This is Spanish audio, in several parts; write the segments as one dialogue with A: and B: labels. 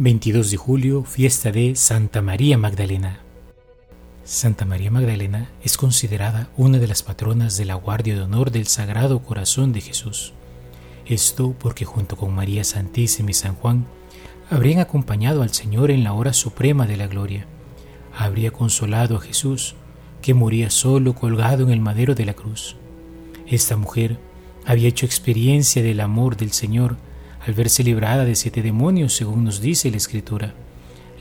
A: 22 de julio, fiesta de Santa María Magdalena. Santa María Magdalena es considerada una de las patronas de la Guardia de Honor del Sagrado Corazón de Jesús. Esto porque junto con María Santísima y San Juan habrían acompañado al Señor en la hora suprema de la gloria. Habría consolado a Jesús, que moría solo colgado en el madero de la cruz. Esta mujer había hecho experiencia del amor del Señor al verse librada de siete demonios, según nos dice la Escritura.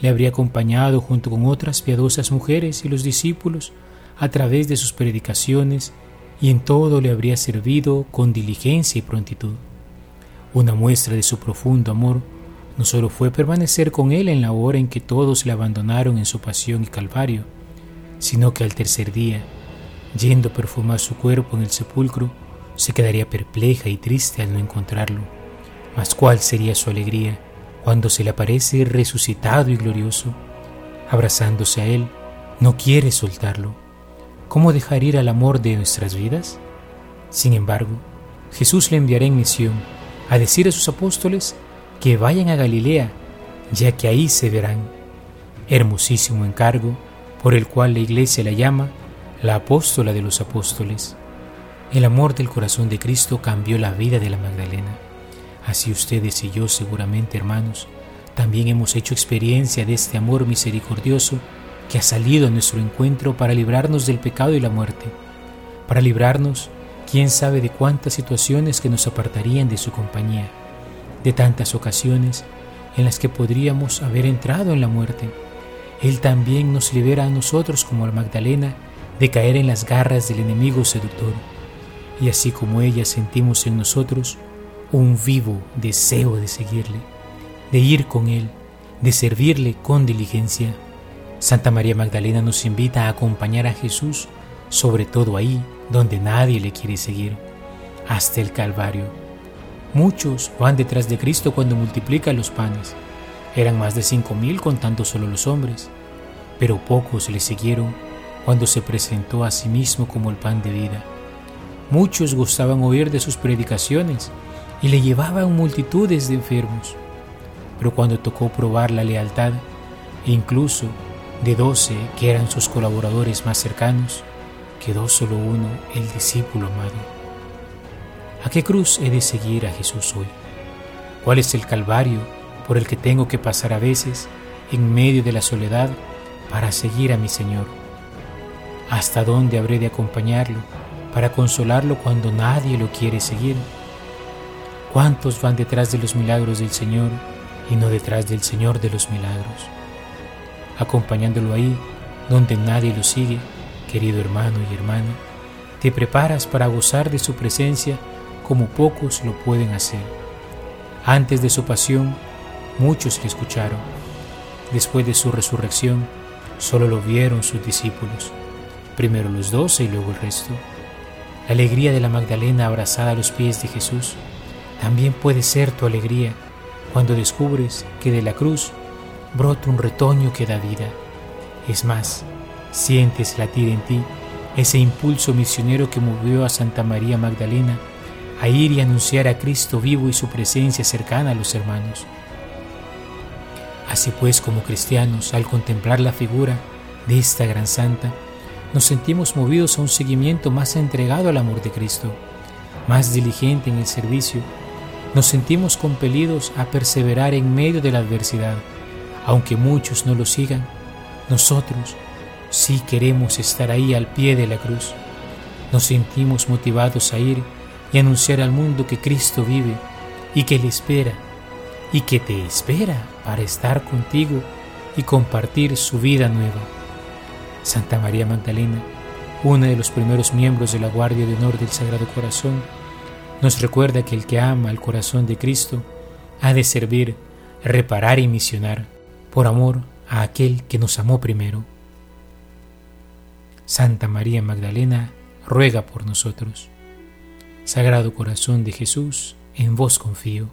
A: Le habría acompañado junto con otras piadosas mujeres y los discípulos a través de sus predicaciones y en todo le habría servido con diligencia y prontitud. Una muestra de su profundo amor no solo fue permanecer con él en la hora en que todos le abandonaron en su pasión y calvario, sino que al tercer día, yendo a perfumar su cuerpo en el sepulcro, se quedaría perpleja y triste al no encontrarlo mas cuál sería su alegría cuando se le aparece resucitado y glorioso, abrazándose a Él, no quiere soltarlo. ¿Cómo dejar ir al amor de nuestras vidas? Sin embargo, Jesús le enviará en misión a decir a sus apóstoles que vayan a Galilea, ya que ahí se verán. Hermosísimo encargo por el cual la iglesia la llama la apóstola de los apóstoles. El amor del corazón de Cristo cambió la vida de la Magdalena. Así ustedes y yo seguramente, hermanos, también hemos hecho experiencia de este amor misericordioso que ha salido a nuestro encuentro para librarnos del pecado y la muerte, para librarnos, quién sabe de cuántas situaciones que nos apartarían de su compañía, de tantas ocasiones en las que podríamos haber entrado en la muerte. Él también nos libera a nosotros como a Magdalena de caer en las garras del enemigo seductor. Y así como ella sentimos en nosotros un vivo deseo de seguirle, de ir con Él, de servirle con diligencia. Santa María Magdalena nos invita a acompañar a Jesús, sobre todo ahí donde nadie le quiere seguir, hasta el Calvario. Muchos van detrás de Cristo cuando multiplica los panes. Eran más de cinco mil contando solo los hombres, pero pocos le siguieron cuando se presentó a sí mismo como el pan de vida. Muchos gustaban oír de sus predicaciones, y le llevaban multitudes de enfermos. Pero cuando tocó probar la lealtad, e incluso de doce que eran sus colaboradores más cercanos, quedó solo uno, el discípulo amado. ¿A qué cruz he de seguir a Jesús hoy? ¿Cuál es el calvario por el que tengo que pasar a veces en medio de la soledad para seguir a mi Señor? ¿Hasta dónde habré de acompañarlo para consolarlo cuando nadie lo quiere seguir? ¿Cuántos van detrás de los milagros del Señor y no detrás del Señor de los milagros? Acompañándolo ahí donde nadie lo sigue, querido hermano y hermana, te preparas para gozar de su presencia como pocos lo pueden hacer. Antes de su pasión, muchos le escucharon. Después de su resurrección, solo lo vieron sus discípulos, primero los doce y luego el resto. La alegría de la Magdalena abrazada a los pies de Jesús también puede ser tu alegría cuando descubres que de la cruz brota un retoño que da vida. Es más, sientes latir en ti ese impulso misionero que movió a Santa María Magdalena a ir y anunciar a Cristo vivo y su presencia cercana a los hermanos. Así pues, como cristianos, al contemplar la figura de esta gran santa, nos sentimos movidos a un seguimiento más entregado al amor de Cristo, más diligente en el servicio nos sentimos compelidos a perseverar en medio de la adversidad. Aunque muchos no lo sigan, nosotros sí queremos estar ahí al pie de la cruz. Nos sentimos motivados a ir y anunciar al mundo que Cristo vive y que le espera y que te espera para estar contigo y compartir su vida nueva. Santa María Magdalena, una de los primeros miembros de la Guardia de Honor del Sagrado Corazón, nos recuerda que el que ama al corazón de Cristo ha de servir, reparar y misionar por amor a aquel que nos amó primero. Santa María Magdalena ruega por nosotros. Sagrado Corazón de Jesús, en vos confío.